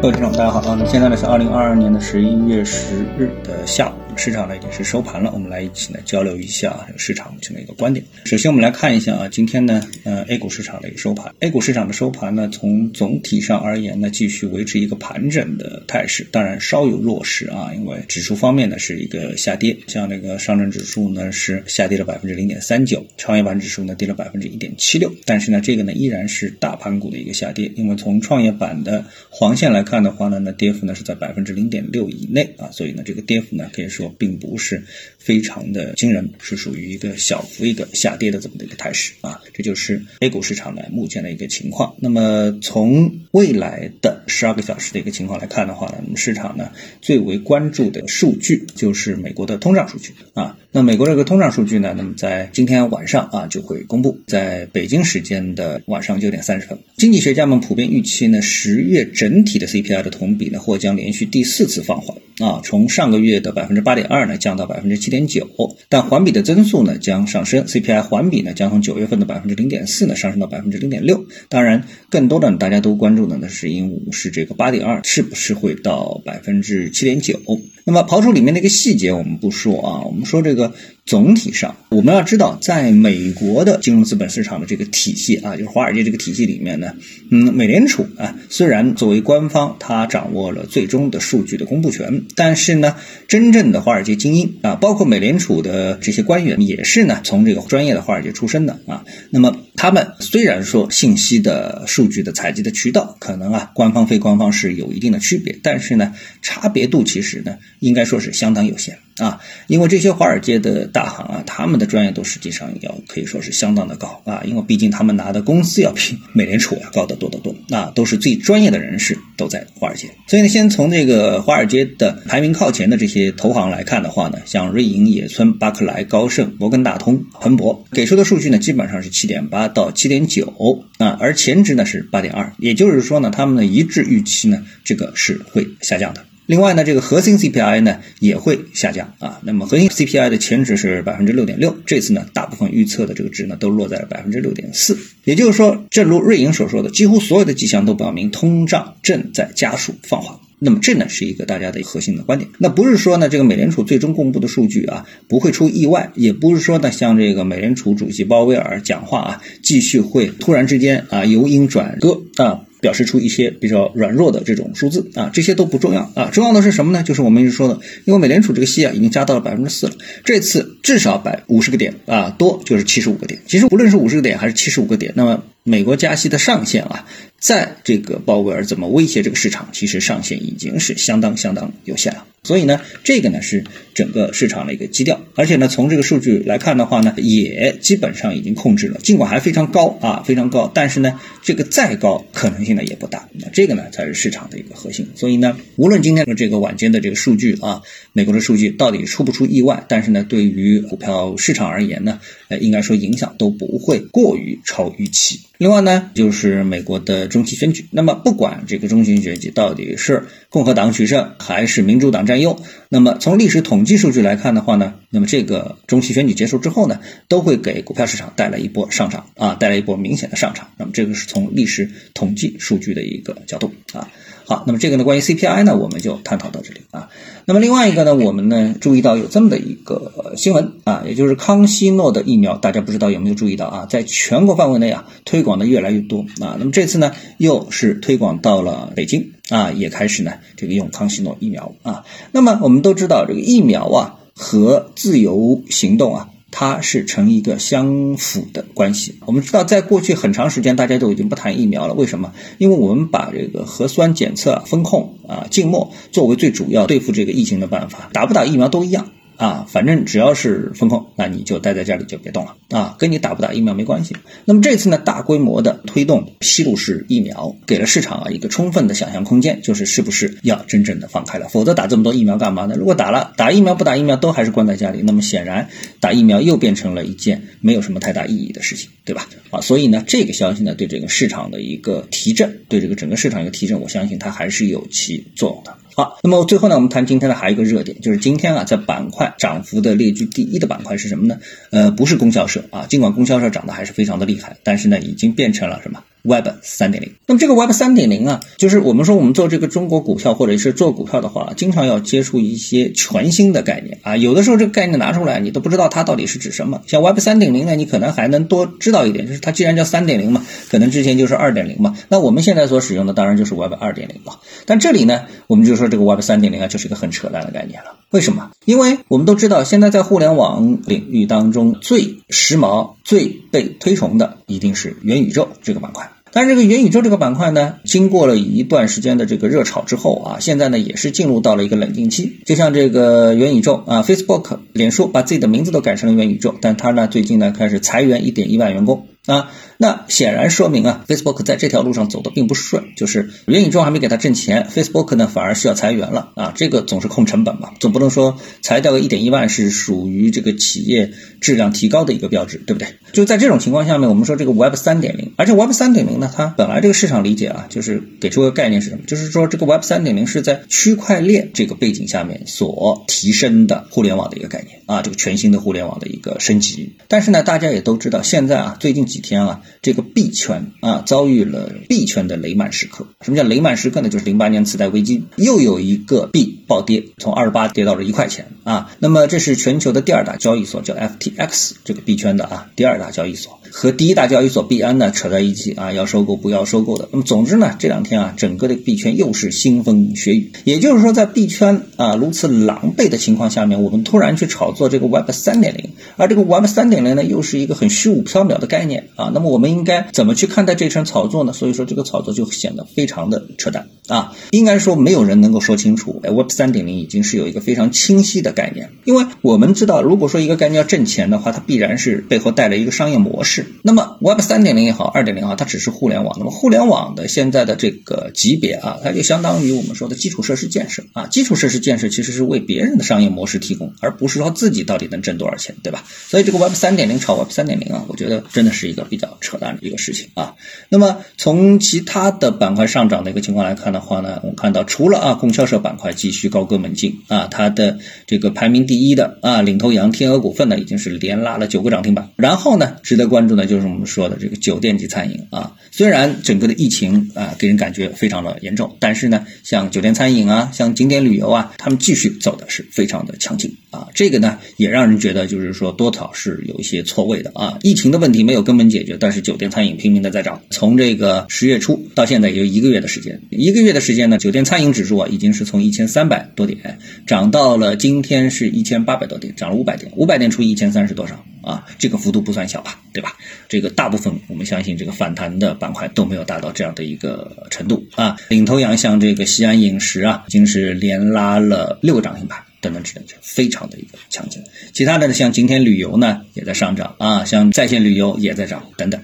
各位听众，大家好啊！那现在呢是二零二二年的十一月十日的下午。市场呢已经是收盘了，我们来一起呢交流一下市场目前的一个观点。首先我们来看一下啊，今天呢，呃，A 股市场的一个收盘。A 股市场的收盘呢，从总体上而言呢，继续维持一个盘整的态势，当然稍有弱势啊，因为指数方面呢是一个下跌，像那个上证指数呢是下跌了百分之零点三九，创业板指数呢跌了百分之一点七六，但是呢，这个呢依然是大盘股的一个下跌，因为从创业板的黄线来看的话呢，那跌幅呢是在百分之零点六以内啊，所以呢，这个跌幅呢可以说。并不是非常的惊人，是属于一个小幅一个下跌的这么的一个态势啊，这就是 A 股市场的目前的一个情况。那么从未来的十二个小时的一个情况来看的话呢，我们市场呢最为关注的数据就是美国的通胀数据啊。那美国这个通胀数据呢，那么在今天晚上啊就会公布，在北京时间的晚上九点三十分，经济学家们普遍预期呢，十月整体的 CPI 的同比呢或将连续第四次放缓啊，从上个月的百分之八点二呢降到百分之七点九，但环比的增速呢将上升，CPI 环比呢将从九月份的百分之零点四呢上升到百分之零点六。当然，更多的大家都关注的呢是因为是这个八点二是不是会到百分之七点九。那么刨除里面的一个细节我们不说啊，我们说这个。总体上，我们要知道，在美国的金融资本市场的这个体系啊，就是华尔街这个体系里面呢，嗯，美联储啊，虽然作为官方，它掌握了最终的数据的公布权，但是呢，真正的华尔街精英啊，包括美联储的这些官员，也是呢，从这个专业的华尔街出身的啊。那么，他们虽然说信息的数据的采集的渠道可能啊，官方非官方是有一定的区别，但是呢，差别度其实呢，应该说是相当有限。啊，因为这些华尔街的大行啊，他们的专业度实际上要可以说是相当的高啊，因为毕竟他们拿的工资要比美联储要高得多得多，那都是最专业的人士都在华尔街。所以呢，先从这个华尔街的排名靠前的这些投行来看的话呢，像瑞银、野村、巴克莱、高盛、摩根大通、彭博给出的数据呢，基本上是七点八到七点九啊，而前值呢是八点二，也就是说呢，他们的一致预期呢，这个是会下降的。另外呢，这个核心 CPI 呢也会下降啊。那么核心 CPI 的前值是百分之六点六，这次呢大部分预测的这个值呢都落在了百分之六点四。也就是说，正如瑞银所说的，几乎所有的迹象都表明通胀正在加速放缓。那么这呢是一个大家的核心的观点。那不是说呢这个美联储最终公布的数据啊不会出意外，也不是说呢像这个美联储主席鲍威尔讲话啊继续会突然之间啊由阴转歌啊。表示出一些比较软弱的这种数字啊，这些都不重要啊，重要的是什么呢？就是我们一直说的，因为美联储这个息啊已经加到了百分之四了，这次至少百五十个点啊，多就是七十五个点。其实无论是五十个点还是七十五个点，那么美国加息的上限啊，在这个鲍威尔怎么威胁这个市场，其实上限已经是相当相当有限了。所以呢，这个呢是整个市场的一个基调，而且呢，从这个数据来看的话呢，也基本上已经控制了。尽管还非常高啊，非常高，但是呢，这个再高可能性呢也不大。那这个呢才是市场的一个核心。所以呢，无论今天的这个晚间的这个数据啊，美国的数据到底出不出意外，但是呢，对于股票市场而言呢，呃，应该说影响都不会过于超预期。另外呢，就是美国的中期选举。那么，不管这个中期选举到底是共和党取胜还是民主党占优，那么从历史统计数据来看的话呢，那么这个中期选举结束之后呢，都会给股票市场带来一波上涨啊，带来一波明显的上涨。那么这个是从历史统计数据的一个角度啊。好，那么这个呢，关于 CPI 呢，我们就探讨到这里啊。那么另外一个呢，我们呢注意到有这么的一个新闻啊，也就是康希诺的疫苗，大家不知道有没有注意到啊，在全国范围内啊推广的越来越多啊。那么这次呢，又是推广到了北京啊，也开始呢这个用康希诺疫苗啊。那么我们都知道这个疫苗啊和自由行动啊。它是成一个相辅的关系。我们知道，在过去很长时间，大家都已经不谈疫苗了。为什么？因为我们把这个核酸检测、风控啊、静默作为最主要对付这个疫情的办法，打不打疫苗都一样。啊，反正只要是风控，那你就待在家里就别动了啊，跟你打不打疫苗没关系。那么这次呢，大规模的推动吸入式疫苗，给了市场啊一个充分的想象空间，就是是不是要真正的放开了？否则打这么多疫苗干嘛呢？如果打了，打疫苗不打疫苗都还是关在家里，那么显然打疫苗又变成了一件没有什么太大意义的事情，对吧？啊，所以呢，这个消息呢，对这个市场的一个提振，对这个整个市场一个提振，我相信它还是有其作用的。好，那么最后呢，我们谈今天的还有一个热点，就是今天啊，在板块涨幅的列居第一的板块是什么呢？呃，不是供销社啊，尽管供销社涨得还是非常的厉害，但是呢，已经变成了什么 Web 三点零。那么这个 Web 三点零啊，就是我们说我们做这个中国股票或者是做股票的话，经常要接触一些全新的概念啊。有的时候这个概念拿出来，你都不知道它到底是指什么。像 Web 三点零呢，你可能还能多知道一点，就是它既然叫三点零嘛，可能之前就是二点零嘛。那我们现在所使用的当然就是 Web 二点零了。但这里呢，我们就说这个 Web 三点零啊，就是一个很扯淡的概念了。为什么？因为我们都知道，现在在互联网领域当中最时髦、最被推崇的一定是元宇宙这个板块。但是这个元宇宙这个板块呢，经过了一段时间的这个热炒之后啊，现在呢也是进入到了一个冷静期。就像这个元宇宙啊，Facebook、脸书把自己的名字都改成了元宇宙，但它呢最近呢开始裁员一点一万员工。啊，那显然说明啊，Facebook 在这条路上走的并不顺，就是元宇宙还没给他挣钱，Facebook 呢反而需要裁员了啊，这个总是控成本嘛，总不能说裁掉个一点一万是属于这个企业质量提高的一个标志，对不对？就在这种情况下面，我们说这个 Web 三点零，而且 Web 三点零呢，它本来这个市场理解啊，就是给出个概念是什么？就是说这个 Web 三点零是在区块链这个背景下面所提升的互联网的一个概念啊，这个全新的互联网的一个升级。但是呢，大家也都知道，现在啊，最近。几天啊，这个币圈啊遭遇了币圈的雷曼时刻。什么叫雷曼时刻呢？就是零八年次贷危机，又有一个币暴跌，从二十八跌到了一块钱啊。那么这是全球的第二大交易所，叫 FTX，这个币圈的啊第二大交易所。和第一大交易所币安呢扯在一起啊，要收购不要收购的。那么总之呢，这两天啊，整个的币圈又是腥风血雨。也就是说，在币圈啊如此狼狈的情况下面，我们突然去炒作这个 Web 三点零，而这个 Web 三点零呢，又是一个很虚无缥缈的概念啊。那么我们应该怎么去看待这场炒作呢？所以说这个炒作就显得非常的扯淡啊。应该说没有人能够说清楚，Web 三点零已经是有一个非常清晰的概念，因为我们知道，如果说一个概念要挣钱的话，它必然是背后带了一个商业模式。那么 Web 三点零也好，二点零也好，它只是互联网。那么互联网的现在的这个级别啊，它就相当于我们说的基础设施建设啊。基础设施建设其实是为别人的商业模式提供，而不是说自己到底能挣多少钱，对吧？所以这个 Web 三点零炒 Web 三点零啊，我觉得真的是一个比较扯淡的一个事情啊。那么从其他的板块上涨的一个情况来看的话呢，我们看到除了啊供销社板块继续高歌猛进啊，它的这个排名第一的啊领头羊天鹅股份呢，已经是连拉了九个涨停板。然后呢，值得关注的就是。我们说的这个酒店及餐饮啊，虽然整个的疫情啊给人感觉非常的严重，但是呢，像酒店餐饮啊，像景点旅游啊，他们继续走的是非常的强劲啊。这个呢，也让人觉得就是说多少是有一些错位的啊。疫情的问题没有根本解决，但是酒店餐饮拼命的在涨。从这个十月初到现在也就一个月的时间，一个月的时间呢，酒店餐饮指数啊已经是从一千三百多点涨到了今天是一千八百多点，涨了五百点，五百点除以一千三是多少？啊，这个幅度不算小吧，对吧？这个大部分我们相信这个反弹的板块都没有达到这样的一个程度啊。领头羊像这个西安饮食啊，已经是连拉了六个涨停板，等等之类的，非常的一个强劲。其他的呢，像今天旅游呢也在上涨啊，像在线旅游也在涨等等。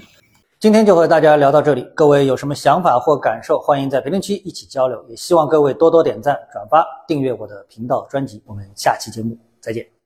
今天就和大家聊到这里，各位有什么想法或感受，欢迎在评论区一起交流。也希望各位多多点赞、转发、订阅我的频道专辑。我们下期节目再见。